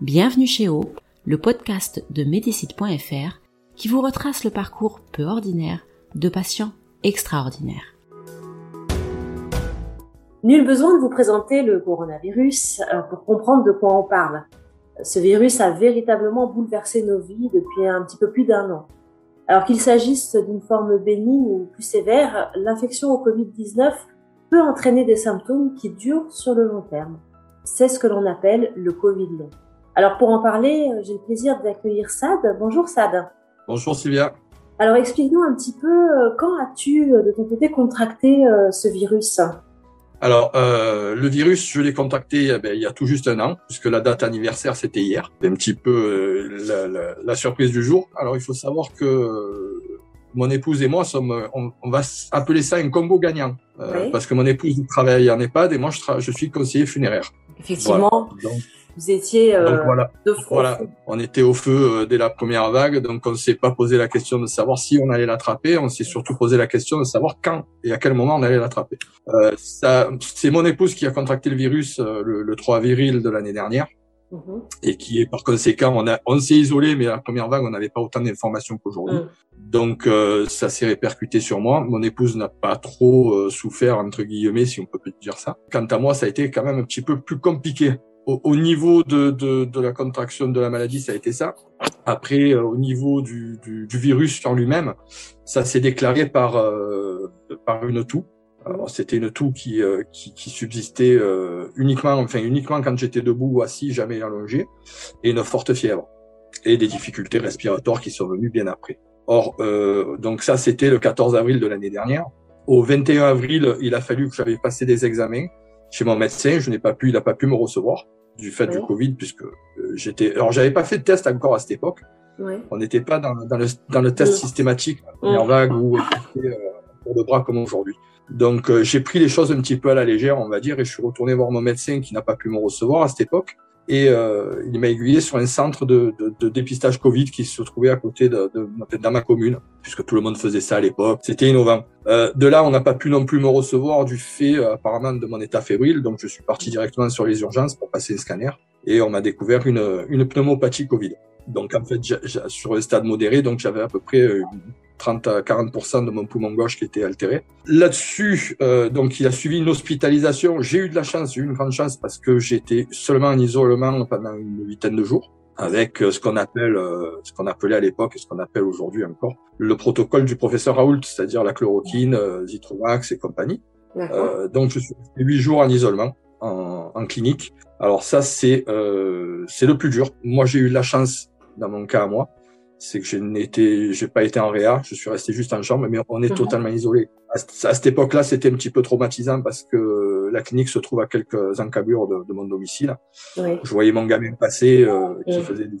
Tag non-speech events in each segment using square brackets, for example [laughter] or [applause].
Bienvenue chez O, le podcast de Médicite.fr qui vous retrace le parcours peu ordinaire de patients extraordinaires. Nul besoin de vous présenter le coronavirus euh, pour comprendre de quoi on parle. Ce virus a véritablement bouleversé nos vies depuis un petit peu plus d'un an. Alors qu'il s'agisse d'une forme bénigne ou plus sévère, l'infection au Covid-19 peut entraîner des symptômes qui durent sur le long terme. C'est ce que l'on appelle le Covid long. Alors pour en parler, euh, j'ai le plaisir d'accueillir Sad. Bonjour Sad. Bonjour Sylvia. Alors explique-nous un petit peu, euh, quand as-tu euh, de ton côté contracté ce virus? Alors, euh, le virus, je l'ai contacté eh ben, il y a tout juste un an, puisque la date anniversaire, c'était hier. C'est un petit peu euh, la, la, la, surprise du jour. Alors, il faut savoir que mon épouse et moi sommes, on, on va appeler ça un combo gagnant, parce que mon épouse travaille en EHPAD et moi, je, je suis conseiller funéraire. Effectivement. Donc, vous étiez euh, voilà, voilà. on était au feu euh, dès la première vague, donc on s'est pas posé la question de savoir si on allait l'attraper, on s'est surtout posé la question de savoir quand et à quel moment on allait l'attraper. Euh, c'est mon épouse qui a contracté le virus euh, le, le 3 avril de l'année dernière. Mhm. Et qui est par conséquent, on, a, on s'est isolé, mais à la première vague, on n'avait pas autant d'informations qu'aujourd'hui. Mhm. Donc, euh, ça s'est répercuté sur moi. Mon épouse n'a pas trop souffert, entre guillemets, si on peut dire ça. Quant à moi, ça a été quand même un petit peu plus compliqué au, niveau de, de, de, la contraction de la maladie, ça a été ça. Après, euh, au niveau du, du, du, virus en lui-même, ça s'est déclaré par euh, par une toux. C'était une toux qui, euh, qui, qui, subsistait uniquement, enfin uniquement quand j'étais debout ou assis, jamais allongé, et une forte fièvre et des difficultés respiratoires qui sont venues bien après. Or, donc ça, c'était le 14 avril de l'année dernière. Au 21 avril, il a fallu que j'avais passé des examens chez mon médecin. Je n'ai pas pu, il n'a pas pu me recevoir du fait du Covid, puisque euh, j'étais. Alors, j'avais pas fait de test encore à cette époque. On n'était pas dans, dans, le, dans le test systématique, en vague ou euh, pour le bras comme aujourd'hui. Donc, euh, j'ai pris les choses un petit peu à la légère, on va dire, et je suis retourné voir mon médecin qui n'a pas pu me recevoir à cette époque et euh, il m'a aiguillé sur un centre de, de, de, dépistage Covid qui se trouvait à côté de, de, dans ma commune, puisque tout le monde faisait ça à l'époque. C'était innovant. Euh, de là, on n'a pas pu non plus me recevoir du fait euh, apparemment de mon état fébrile, donc je suis parti directement sur les urgences pour passer un scanner et on m'a découvert une, une pneumopathie Covid. Donc en fait, sur le stade modéré, donc j'avais à peu près euh, 30 à 40% de mon poumon gauche qui était altéré. Là-dessus, euh, donc il a suivi une hospitalisation. J'ai eu de la chance, j'ai eu une grande chance parce que j'étais seulement en isolement pendant une huitaine de jours avec euh, ce qu'on appelle, euh, ce qu'on appelait à l'époque et ce qu'on appelle aujourd'hui encore le protocole du professeur Raoult, c'est-à-dire la chloroquine, euh, Zitrovax et compagnie. Euh, donc je suis huit jours en isolement en, en clinique. Alors ça c'est c'est le plus dur. Moi j'ai eu de la chance dans mon cas à moi c'est que je n'étais, j'ai pas été en réa, je suis resté juste en chambre, mais on est mhm. totalement isolé. À, cette époque-là, c'était un petit peu traumatisant parce que la clinique se trouve à quelques encablures de, de mon domicile. Je voyais mon gamin passer euh, qui faisait des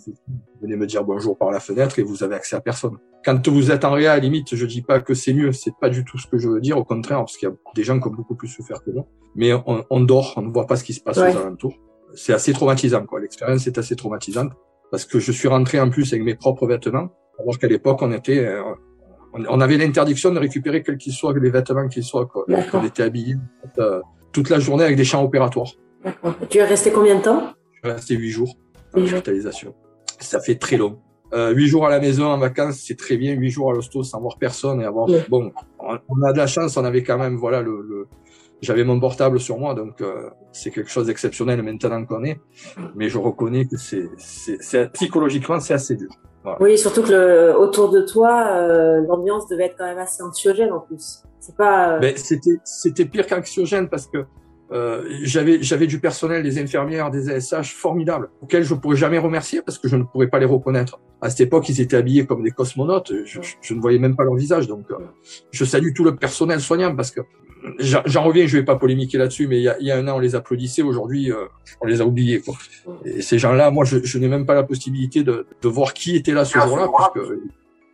venait me dire bonjour par la fenêtre et vous avez accès à personne. Quand vous êtes en réa, à la limite, je dis pas que c'est mieux, c'est pas du tout ce que je veux dire, au contraire, parce qu'il y a des gens qui ont beaucoup plus souffert que moi. Mais on, on dort, on ne voit pas ce qui se passe aux alentours. C'est assez traumatisant, quoi. L'expérience est assez traumatisante parce que je suis rentré en plus avec mes propres vêtements, alors qu'à l'époque on était, euh, on, avait l'interdiction de récupérer quels qu'ils soient les vêtements qu'ils soient. Quoi. on était habillés euh, toute la journée avec des champs opératoires. Tu es resté combien de temps? Je suis resté huit jours en hospitalisation. Ça fait très long. Euh, huit jours à la maison en vacances, c'est très bien. Huit jours à l'hosto sans voir personne et avoir. Bon, on a de la chance, on avait quand même voilà le, le j'avais mon portable sur moi, donc euh, c'est quelque chose d'exceptionnel maintenant qu'on est. Mais je reconnais que c'est, c'est, psychologiquement, c'est assez dur. Oui, surtout que le, autour de toi, euh, l'ambiance devait être quand même assez anxiogène en plus. C'est pas. Euh, ben, c'était, c'était pire qu'anxiogène parce que euh, j'avais j'avais du personnel, des infirmières, des ASH formidables, auxquels je pourrais jamais remercier parce que je ne pourrais pas les reconnaître. À cette époque, ils étaient habillés comme des cosmonautes. Je, je, ne voyais même pas leur visage, donc je salue tout le personnel soignant parce que j'en reviens, je vais pas polémiquer là-dessus, mais il y a, y a, un an, on les applaudissait, aujourd'hui, euh, on les a oubliés. Quoi. Et ces gens-là, moi, je, je n'ai même pas la possibilité de, de, voir qui était là ce jour-là, puisque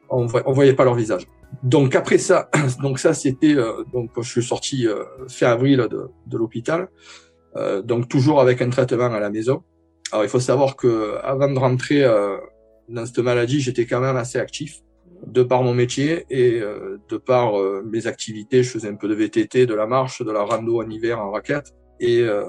on, on voyait pas leur visage. Donc après ça, [clears throat] donc ça c'était euh, donc je suis sorti euh, fin avril de, de l'hôpital, euh, donc toujours avec un traitement à la maison. Alors il faut savoir que avant de rentrer euh, dans cette maladie, j'étais quand même assez actif de par mon métier et euh, de par euh, mes activités. Je faisais un peu de VTT, de la marche, de la rando en hiver en raquette. Et euh,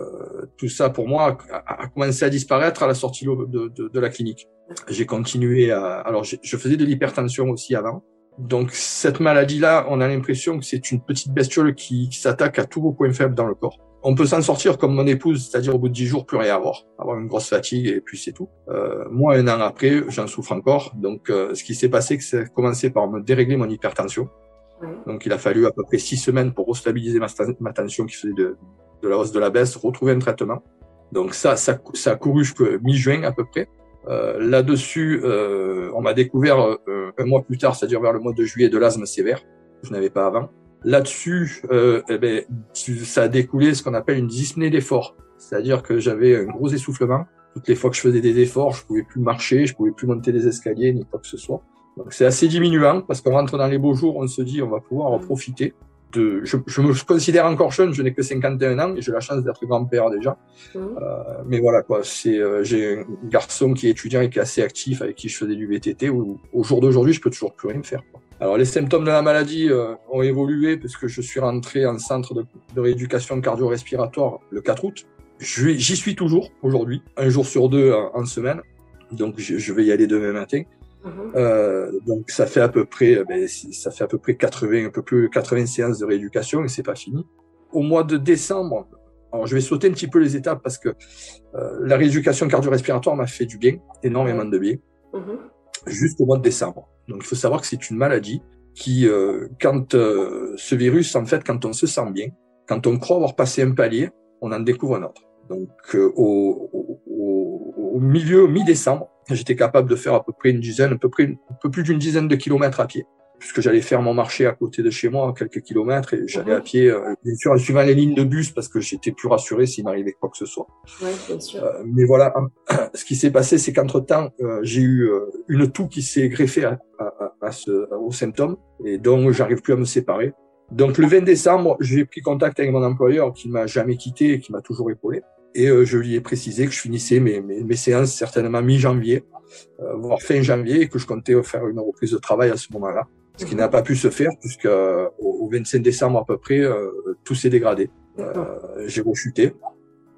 tout ça, pour moi, a, commencé à disparaître à la sortie de, de, de la clinique. J'ai continué à... Alors, je faisais de l'hypertension aussi avant. Donc, cette maladie-là, on a l'impression que c'est une petite bestiole qui, qui s'attaque à tous vos points faibles dans le corps on peut s'en sortir comme mon épouse, c'est-à-dire au bout de dix jours, plus rien avoir, avoir une grosse fatigue et puis c'est tout. Euh, moi, un an après, j'en souffre encore. Donc, euh, ce qui s'est passé, c'est que ça a commencé par me dérégler mon hypertension. Donc, il a fallu à peu près six semaines pour restabiliser ma, ma tension qui faisait de, de, la hausse de la baisse, retrouver un traitement. Donc ça, ça, ça a couru jusqu'à mi-juin à peu près. Euh, Là-dessus, euh, on m'a découvert euh, un mois plus tard, c'est-à-dire vers le mois de juillet, de l'asthme sévère. Je n'avais pas avant. Là-dessus, euh, eh ben, ça a découlé ce qu'on appelle une dyspnée d'effort. C'est-à-dire que j'avais un gros essoufflement. Toutes les fois que je faisais des efforts, je pouvais plus marcher, je pouvais plus monter des escaliers, ni quoi que ce soit. Donc c'est assez diminuant parce qu'on rentre dans les beaux jours, on se dit on va pouvoir en profiter. De, je, je me considère encore jeune, je n'ai que 51 ans et j'ai la chance d'être grand-père déjà. Mmh. Euh, mais voilà quoi, c'est euh, j'ai un garçon qui est étudiant et qui est assez actif avec qui je faisais du VTT. Où, au jour d'aujourd'hui, je peux toujours plus rien faire. Quoi. Alors les symptômes de la maladie euh, ont évolué puisque je suis rentré en centre de, de rééducation cardio-respiratoire le 4 août. J'y suis toujours aujourd'hui, un jour sur deux en, en semaine. Donc je, je, vais y aller demain matin. Mmh. Euh, donc ça fait à peu près, ben, ça fait à peu près 80, un peu plus 80 séances de rééducation et c'est pas fini. Au mois de décembre, alors je vais sauter un petit peu les étapes parce que euh, la rééducation cardio-respiratoire m'a fait du bien, énormément de bien. Mmh juste au mois de décembre. Donc il faut savoir que c'est une maladie qui, euh, quand euh, ce virus, en fait, quand on se sent bien, quand on croit avoir passé un palier, on en découvre un autre. Donc euh, au, milieu, mi-décembre, j'étais capable de faire à peu près une dizaine, à peu près un peu plus d'une dizaine de kilomètres à pied puisque j'allais faire mon marché à côté de chez moi, quelques kilomètres, et j'allais mmh. à pied, euh, bien sûr, en suivant les lignes de bus, parce que j'étais plus rassuré s'il m'arrivait quoi que ce soit. Ouais, bien sûr. Euh, mais voilà, [clears throat] ce qui s'est passé, c'est qu'entre-temps, euh, j'ai eu euh, une toux qui s'est greffée à, à, à ce, aux symptômes, et donc j'arrive plus à me séparer. Donc le 20 décembre, j'ai pris contact avec mon employeur qui m'a jamais quitté et qui m'a toujours épaulé. Et euh, je lui ai précisé que je finissais mes, mes, mes séances certainement mi-janvier, voire fin janvier, et que je comptais faire une reprise de travail à ce moment-là ce qui n'a pas pu se faire puisque euh, au 25 décembre à peu près, euh, tout s'est dégradé. Euh, j'ai rechuté.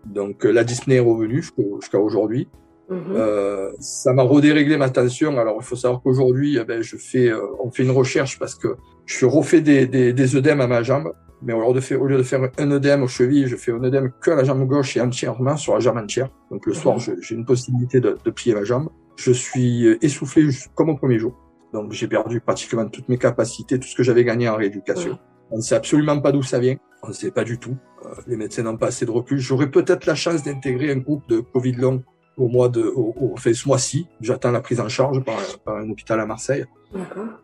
Donc la dyspnée est revenue jusqu'à aujourd'hui. Mm -hmm. ça m'a redéréglé ma tension. Alors il faut savoir qu'aujourd'hui, eh ben, je fais, on fait une recherche parce que je suis refait des, des, des œdèmes à ma jambe. Mais au lieu, de faire, au lieu de faire un œdème aux chevilles, je fais un œdème que à la jambe gauche et entièrement sur la jambe entière. Donc le soir, mm-hmm. j'ai une possibilité de, de plier ma jambe. Je suis essoufflé comme au premier jour. Donc j'ai perdu pratiquement toutes mes capacités, tout ce que j'avais gagné en rééducation. On ne sait absolument pas d'où ça vient. On ne sait pas du tout. Euh, les médecins n'ont pas assez de recul. J'aurais peut-être la chance d'intégrer un groupe de Covid long au mois de, au, au enfin, ce mois-ci. J'attends la prise en charge par, par un hôpital à Marseille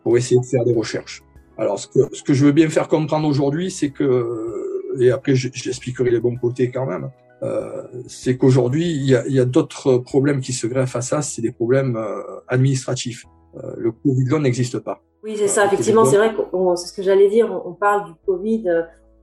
pour essayer de faire des recherches. Alors, ce que, ce que je veux bien faire comprendre aujourd'hui, c'est que, et après j'expliquerai les bons côtés quand même, euh, c'est qu'aujourd'hui, il y a, y a d'autres problèmes qui se greffent à ça, c'est des problèmes euh, administratifs. Euh, le Covid long n'existe pas. Oui, c'est ça. Effectivement, c'est vrai que c'est ce que j'allais dire. On, parle du Covid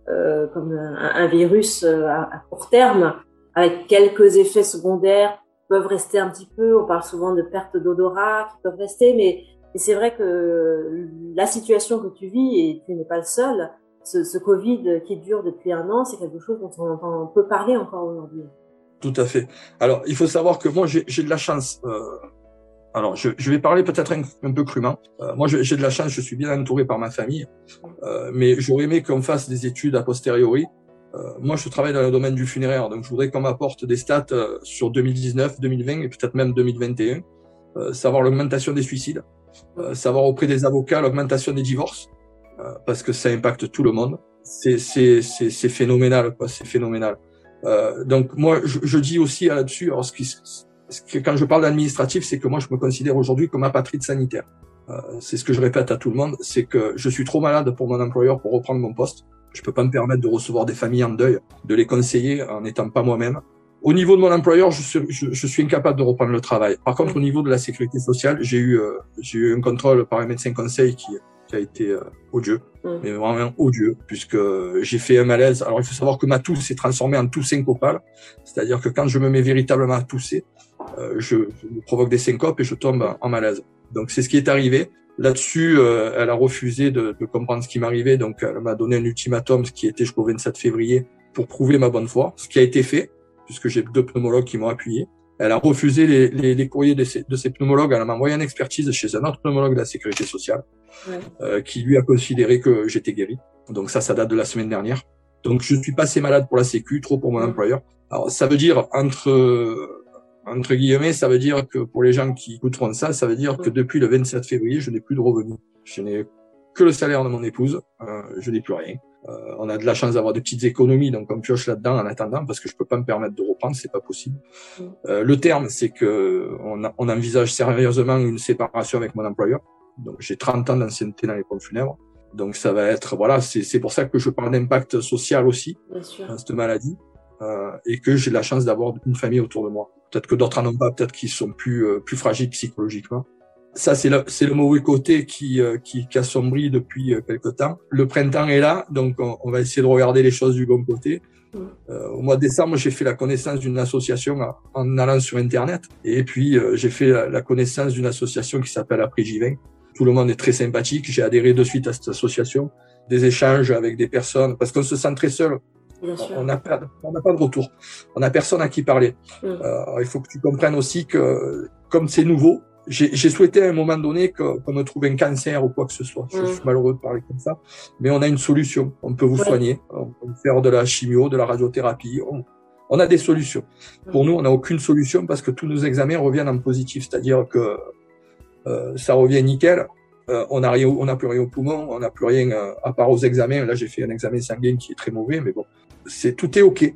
euh, comme un, un virus euh, à, à, court terme, avec quelques effets secondaires qui peuvent rester un petit peu. On parle souvent de perte d'odorat qui peuvent rester, mais, mais c'est vrai que la situation que tu vis, et tu n'es pas le seul, ce, ce, Covid qui dure depuis un an, c'est quelque chose dont on, on peut parler encore aujourd'hui. Tout à fait. Alors, il faut savoir que moi, j'ai de la chance. Euh, alors, je, je, vais parler peut-être un, peu crûment. Euh, moi, j'ai de la chance, je suis bien entouré par ma famille, euh, mais j'aurais aimé qu'on fasse des études a posteriori. Euh, moi, je travaille dans le domaine du funéraire, donc je voudrais qu'on m'apporte des stats euh, sur 2019, 2020 et peut-être même 2021, euh, savoir l'augmentation des suicides, euh, savoir auprès des avocats l'augmentation des divorces, parce que ça impacte tout le monde. C'est phénoménal, quoi, c'est phénoménal. donc moi, je, je dis aussi là-dessus, alors ce qui quand je parle d'administratif, c'est que moi, je me considère aujourd'hui comme apatride sanitaire. Euh, c'est ce que je répète à tout le monde, c'est que je suis trop malade pour mon employeur pour reprendre mon poste. Je peux pas me permettre de recevoir des familles en deuil, de les conseiller en n'étant pas moi-même. Au niveau de mon employeur, je suis, je, suis, incapable de reprendre le travail. Par contre, au niveau de la sécurité sociale, j'ai eu, euh, j'ai eu un contrôle par un médecin conseil qui, qui a été euh, odieux, mm. mais vraiment odieux, puisque j'ai fait un malaise. Alors, il faut savoir que ma toux s'est transformée en toux syncopale, c'est-à-dire que quand je me mets véritablement à tousser, euh, je, je, provoque des syncopes et je tombe en malaise. Donc, c'est ce qui est arrivé. Là-dessus, euh, elle a refusé de, de comprendre ce qui m'arrivait, donc elle m'a donné un ultimatum, ce qui était jusqu'au 27 février, pour prouver ma bonne foi, ce qui a été fait, puisque j'ai deux pneumologues qui m'ont appuyé. Elle a refusé les, les, les courriers de ces, de ces, pneumologues. Elle m'a envoyé une expertise chez un autre pneumologue de la sécurité sociale, ouais. euh, qui lui a considéré que j'étais guéri. Donc ça, ça date de la semaine dernière. Donc je suis pas assez malade pour la Sécu, trop pour mon employeur. Alors ça veut dire entre entre guillemets, ça veut dire que pour les gens qui écouteront ça, ça veut dire que depuis le 27 février, je n'ai plus de revenus. Je n'ai que le salaire de mon épouse. Euh, je n'ai plus rien. Euh, on a de la chance d'avoir de petites économies, donc on pioche là-dedans en attendant parce que je peux pas me permettre de reprendre, c'est pas possible. Euh, le terme, c'est que on, a, on, envisage sérieusement une séparation avec mon employeur. Donc j'ai 30 ans d'ancienneté dans les pompes funèbres. Donc ça va être voilà, c'est pour ça que je parle d'impact social aussi dans cette maladie et que j'ai la chance d'avoir une famille autour de moi. Peut-être que d'autres en ont pas, peut-être qu'ils sont plus euh, plus fragiles psychologiquement ça c'est le c'est le mauvais côté qui euh, qui, qui assombrit depuis euh, quelque temps. Le printemps est là, donc on, on, va essayer de regarder les choses du bon côté. Mm. Euh, au mois de décembre, j'ai fait la connaissance d'une association en allant sur internet, et puis euh, j'ai fait la, connaissance d'une association qui s'appelle Après Givin. Tout le monde est très sympathique. J'ai adhéré de suite à cette association. Des échanges avec des personnes, parce qu'on se sent très seul. On n'a pas, on n'a pas de retour. On n'a personne à qui parler. Mm. il faut que tu comprennes aussi que comme c'est nouveau, j'ai souhaité à un moment donné qu'on me trouve un cancer ou quoi que ce soit. Je, suis malheureux de parler comme ça, mais on a une solution. On peut vous soigner, on peut faire de la chimio, de la radiothérapie. On, on a des solutions. Pour nous, on n'a aucune solution parce que tous nos examens reviennent en positif, c'est-à-dire que euh, ça revient nickel. Euh, on n'a rien, on n'a plus rien au poumon, on n'a plus rien euh, à part aux examens. Là, j'ai fait un examen sanguin qui est très mauvais, mais bon, c'est tout est ok.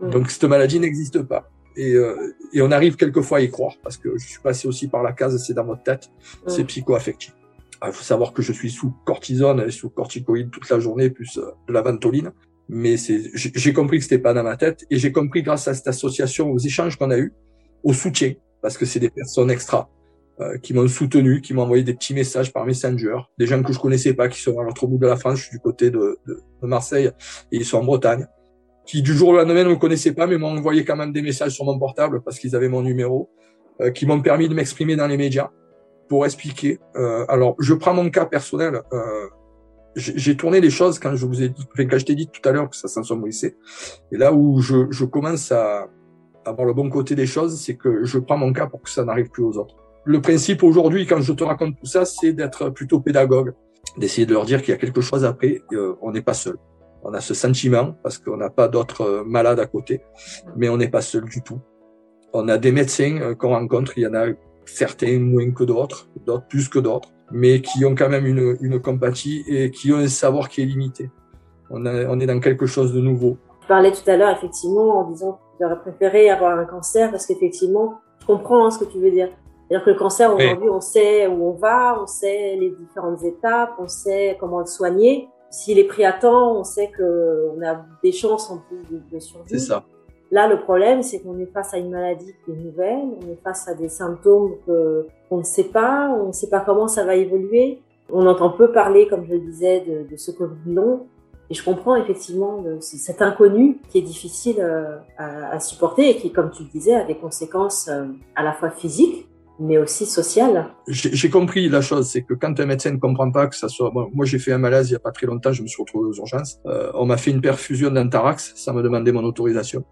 Donc cette maladie n'existe pas et, euh, et, on arrive quelquefois à y croire parce que je suis passé aussi par la case, c'est dans votre tête, c'est psycho-affectif. Il faut savoir que je suis sous cortisone et sous corticoïde toute la journée, plus euh, de la ventoline. Mais c'est, j'ai compris que c'était pas dans ma tête et j'ai compris grâce à cette association, aux échanges qu'on a eus, au soutien, parce que c'est des personnes extra qui m'ont soutenu, qui m'ont envoyé des petits messages par Messenger, des gens que je connaissais pas, qui sont à l'autre bout de la France, je suis du côté de, de, Marseille et ils sont en Bretagne qui du jour au lendemain ne me connaissaient pas, mais m'ont envoyé quand même des messages sur mon portable parce qu'ils avaient mon numéro, euh, qui m'ont permis de m'exprimer dans les médias pour expliquer. Euh, alors, je prends mon cas personnel. Euh, j'ai tourné les choses quand je vous ai dit, quand je t'ai dit tout à l'heure que ça s'ensombrissait. Et là où je, je commence à avoir le bon côté des choses, c'est que je prends mon cas pour que ça n'arrive plus aux autres. Le principe aujourd'hui, quand je te raconte tout ça, c'est d'être plutôt pédagogue, d'essayer de leur dire qu'il y a quelque chose après, euh, on n'est pas seul. On a ce sentiment parce qu'on n'a pas d'autres euh, malades à côté, mais on n'est pas seul du tout. On a des médecins euh, qu'on rencontre, il y en a certains moins que d'autres, d'autres plus que d'autres, mais qui ont quand même une, une compatie et qui ont un savoir qui est limité. On, est dans quelque chose de nouveau. Je parlais tout à l'heure effectivement en disant que j'aurais préféré avoir un cancer parce qu'effectivement, je comprends hein, ce que tu veux dire. C'est-à-dire que le cancer, aujourd'hui, on sait où on va, on sait les différentes étapes, on sait comment le soigner. S'il est pris à temps, on sait qu'on a des chances en plus de, de survie. C'est ça. Là, le problème, c'est qu'on est face à une maladie qui est nouvelle, on est face à des symptômes qu'on ne sait pas, on ne sait pas comment ça va évoluer. On entend peu parler, comme je le disais, de, de ce Covid long. Et je comprends effectivement cet inconnu qui est difficile euh, à, à, supporter et qui, comme tu le disais, a des conséquences euh, à la fois physiques, mais aussi social. J'ai compris la chose, c'est que quand un médecin ne comprend pas que ça soit... moi, j'ai fait un malaise il y a pas très longtemps, je me suis retrouvé aux urgences. Euh, on m'a fait une perfusion d'antarax, ça me demandait mon autorisation.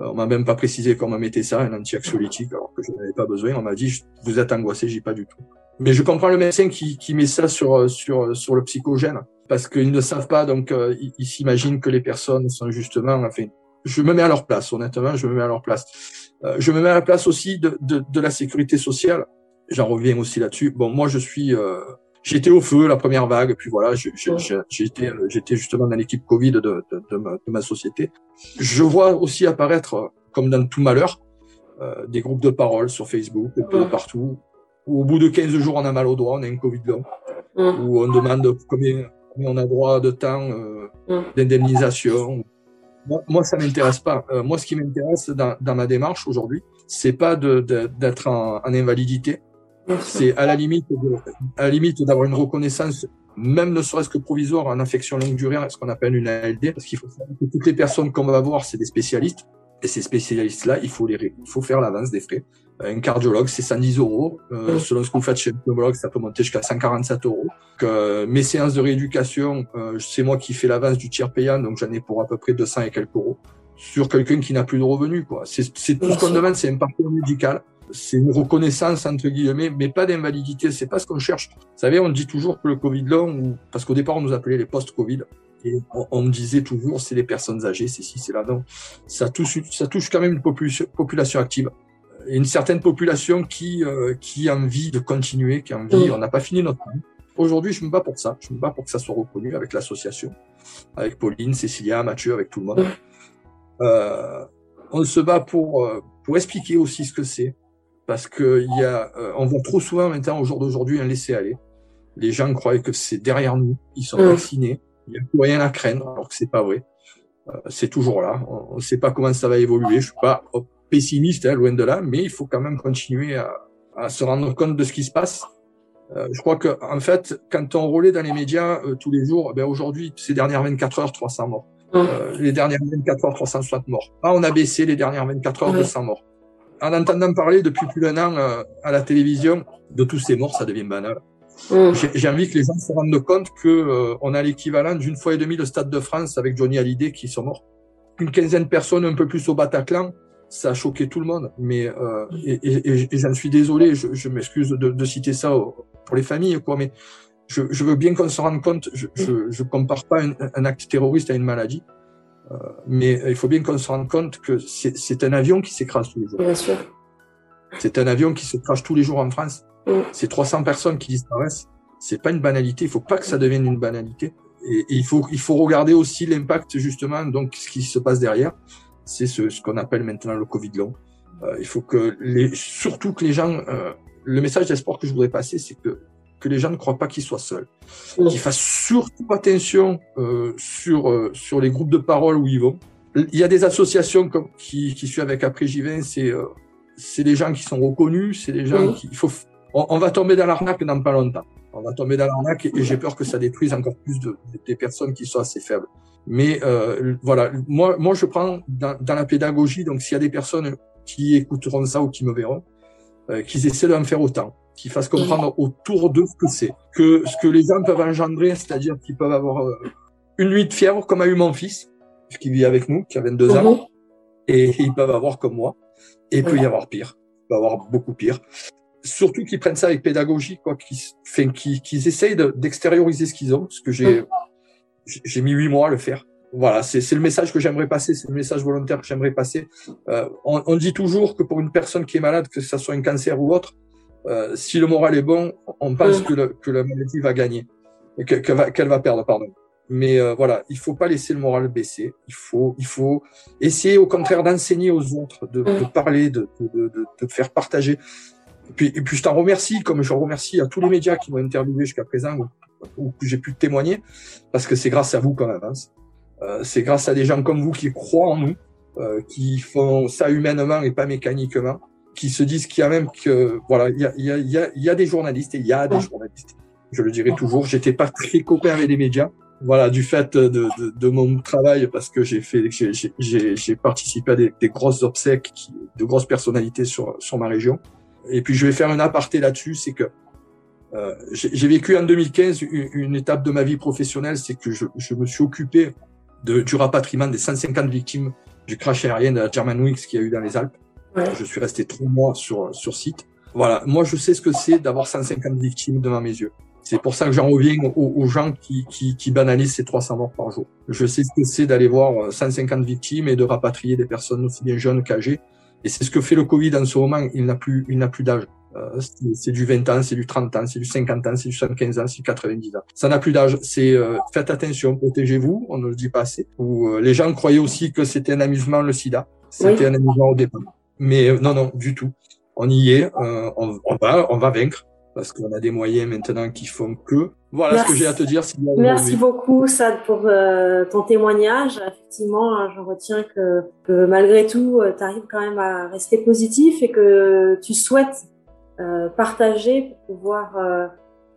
Euh, on m'a même pas précisé comment mettait ça, un anti-anxiolytique, alors que je n'avais pas besoin. On m'a dit, vous êtes angoissé, j'ai pas du tout. Mais je comprends le médecin qui, qui met ça sur, sur, sur le psychogène, parce qu'ils ne savent pas, donc euh, ils s'imaginent que les personnes sont justement... Enfin, je me mets à leur place, honnêtement, je me mets à leur place. Euh, je me mets à la place aussi de, de, de la sécurité sociale. J'en reviens aussi là-dessus. Bon, moi, je suis, euh, j'étais au feu la première vague, puis voilà, j'étais, j'étais justement dans l'équipe Covid de, de, de, ma, de, ma, société. Je vois aussi apparaître, comme dans tout malheur, euh, des groupes de parole sur Facebook, un peu partout, où au bout de 15 jours, on a mal au doigt, on a un Covid long, où on demande combien, mais on a droit de temps mmh. d'indemnisation. Moi, moi, ça m'intéresse pas. moi, ce qui m'intéresse dans, dans, ma démarche aujourd'hui, c'est pas d'être en, en, invalidité. C'est à la limite, à la limite d'avoir une reconnaissance même ne serait-ce que provisoire en infection longue durée, ce qu'on appelle une ALD, parce qu'il faut savoir que toutes les personnes qu'on va voir, c'est des spécialistes. Et ces spécialistes-là, il faut les, il faut faire l'avance des frais. Un cardiologue, c'est 110 euros. Euh, selon ce que vous faites chez un pneumologue, ça peut monter jusqu'à 147 euros. Euh, mes séances de rééducation, euh, c'est moi qui fais l'avance du tiers payant, donc j'en ai pour à peu près 200 et quelques euros sur quelqu'un qui n'a plus de revenus. Quoi. C'est, c'est tout ce qu'on demande, c'est un parcours médical c'est une reconnaissance entre guillemets, mais pas d'invalidité. C'est pas ce qu'on cherche. Vous savez, on dit toujours que le Covid long, parce qu'au départ on nous appelait les post-Covid, et on, me disait toujours c'est les personnes âgées, c'est ci, c'est là. Donc ça touche, ça touche quand même une population, active, une certaine population qui euh, qui a envie de continuer, qui a envie. On n'a pas fini notre vie. Aujourd'hui, je me bats pour ça. Je me bats pour que ça soit reconnu avec l'association, avec Pauline, Cécilia, Mathieu, avec tout le monde. Euh, on se bat pour euh, pour expliquer aussi ce que c'est, parce que il y a, on voit trop souvent maintenant au jour d'aujourd'hui un laisser aller. Les gens croient que c'est derrière nous, ils sont vaccinés, il n'y a plus rien à craindre, alors que c'est pas vrai. Euh, c'est toujours là. On ne sait pas comment ça va évoluer. Je suis pas pessimiste, hein, loin de là, mais il faut quand même continuer à, à, se rendre compte de ce qui se passe. Euh, je crois que en fait, quand on relaie dans les médias euh, tous les jours, ben aujourd'hui, ces dernières 24 heures, 300 morts. Mmh. les dernières 24 heures, 360 morts. Ah, on a baissé les dernières 24 heures, 200 morts en entendant parler depuis plus d'un an euh, à la télévision de tous ces morts, ça devient banal. Mm. J'ai envie que les gens se rendent compte que euh, on a l'équivalent d'une fois et demie le Stade de France avec Johnny Hallyday qui sont morts. Une quinzaine de personnes un peu plus au Bataclan, ça a choqué tout le monde. Mais euh, et, et, et j'en suis désolé, je, je m'excuse de, de, citer ça pour les familles, quoi. Mais je, je veux bien qu'on se rende compte. Je, je, je compare pas un, un acte terroriste à une maladie. Euh, mais il faut bien qu'on se rende compte que c'est un avion qui s'écrase tous les jours. Bien sûr. C'est un avion qui se crache tous les jours en France. Mm. C'est 300 personnes qui disparaissent. C'est pas une banalité. Il faut pas que ça devienne une banalité. Et, il faut il faut regarder aussi l'impact justement donc ce qui se passe derrière. C'est ce, ce qu'on appelle maintenant le Covid long. Euh, il faut que les surtout que les gens euh, le message d'espoir que je voudrais passer, c'est que que les gens ne croient pas qu'ils soient seuls. Qu'ils fassent surtout attention euh, sur euh, sur les groupes de parole où ils vont. Il y a des associations comme qui, qui suivent avec après j'y vais, c'est euh, c'est des gens qui sont reconnus, c'est des gens qui il faut on, va tomber dans l'arnaque dans pas longtemps. On va tomber dans l'arnaque et, j'ai peur que ça détruise encore plus de, des personnes qui sont assez faibles. Mais euh, voilà, moi moi je prends dans, dans la pédagogie donc s'il y a des personnes qui écouteront ça ou qui me verront, euh, qu'ils essaient d'en faire autant qui fasse comprendre autour de ce que c'est, que ce que les gens peuvent engendrer, c'est-à-dire qu'ils peuvent avoir euh, une nuit de fièvre comme a eu mon fils, qui vit avec nous, qui a 22 ans, mhm. et ils peuvent avoir comme moi, et il peut y avoir pire, il peut y avoir beaucoup pire. Surtout qu'ils prennent ça avec pédagogie, quoi, qu'ils qu'ils essayent d'extérioriser ce qu'ils ont, parce que j'ai j'ai mis huit mois à le faire. Voilà, c'est le message que j'aimerais passer, c'est le message volontaire que j'aimerais passer. Euh, on, on, dit toujours que pour une personne qui est malade, que ce soit un cancer ou autre, euh, si le moral est bon, on pense que, le, que la maladie va gagner, qu'elle va, perdre, pardon. Mais euh, voilà, il faut pas laisser le moral baisser. Il faut, il faut essayer au contraire d'enseigner aux autres, de, de parler, de, de, faire partager. Et puis, et puis je t'en remercie, comme je remercie à tous les médias qui m'ont interviewé jusqu'à présent, ou, que j'ai pu témoigner, parce que c'est grâce à vous qu'on avance. Euh, c'est grâce à des gens comme vous qui croient en nous, euh, qui font ça humainement et pas mécaniquement qui se disent qu'il y a même que voilà, il y a, y a, y a, des journalistes et il y a des journalistes. Je le dirai toujours. J'étais pas très copain avec les médias. Voilà, du fait de, de, de mon travail, parce que j'ai fait, j'ai participé à des, grosses obsèques, de grosses personnalités sur sur ma région. Et puis je vais faire un aparté là-dessus, c'est que euh, j'ai vécu en 2015 une, une, étape de ma vie professionnelle, c'est que je, je, me suis occupé de, du rapatriement des 150 victimes du crash aérien de la Germanwings qu'il y a eu dans les Alpes. Je suis resté trois mois sur, sur site. Voilà, moi je sais ce que c'est d'avoir 150 victimes devant mes yeux. C'est pour ça que j'en reviens aux, gens qui, qui, qui, banalisent ces 300 morts par jour. Je sais ce que c'est d'aller voir 150 victimes et de rapatrier des personnes aussi bien jeunes qu'âgées. Et c'est ce que fait le Covid en ce moment. Il n'a plus, il n'a plus d'âge. Euh, c'est du 20 ans, c'est du 30 ans, c'est du 50 ans, c'est du 75 ans, c'est du 90 ans. Ça n'a plus d'âge. C'est euh, faites attention, protégez-vous. On ne le dit pas assez. Ou euh, les gens croyaient aussi que c'était un amusement le SIDA. C'était un amusement au départ. Mais euh, non, non, du tout. On y est, euh, on, va, on va vaincre. Parce qu'on a des moyens maintenant qui font que. Voilà ce que j'ai à te dire. Merci beaucoup, Sad, pour euh, ton témoignage. Effectivement, hein, je retiens que, que malgré tout, euh, tu arrives quand même à rester positif et que tu souhaites euh, partager pour pouvoir euh,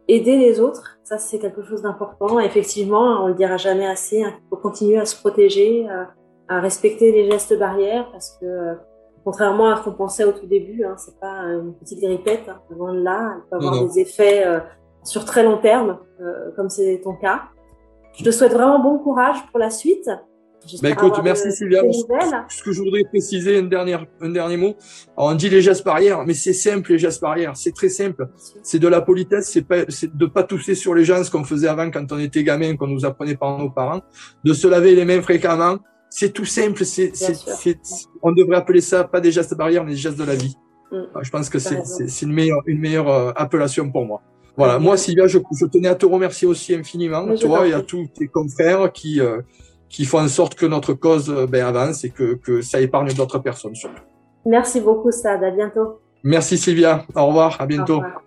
aider les autres. Ça, c'est quelque chose d'important. Effectivement, on le dira jamais assez. Hein, il faut continuer à se protéger, à, à respecter les gestes barrières parce que contrairement à ce qu'on pensait au tout début, hein, c'est pas une petite grippette, hein, loin de là, elle peut avoir des effets euh, sur très long terme, euh, comme c'est ton cas. Je te souhaite vraiment bon courage pour la suite. Bah écoute, merci Sylvia. Ce que je voudrais préciser, un dernier, un dernier mot. Alors, on dit les gestes barrières, mais c'est simple les gestes barrières. C'est très simple. C'est de la politesse. C'est pas, c'est de pas tousser sur les gens, ce qu'on faisait avant quand on était gamin, qu'on nous apprenait par nos parents. De se laver les mains fréquemment c'est tout simple. C'est, on devrait appeler ça pas des gestes barrières, mais des gestes de la vie. Mm. Je pense que c'est, une meilleure, une meilleure euh, appellation pour moi. Voilà. Moi, Sylvia, je, je, tenais à te remercier aussi infiniment, toi et à tous tes confrères qui, euh, qui font en sorte que notre cause euh, ben, avance et que, que ça épargne d'autres personnes surtout. Merci beaucoup, Sad. À bientôt. Merci, Sylvia. Au revoir. À bientôt. Au revoir.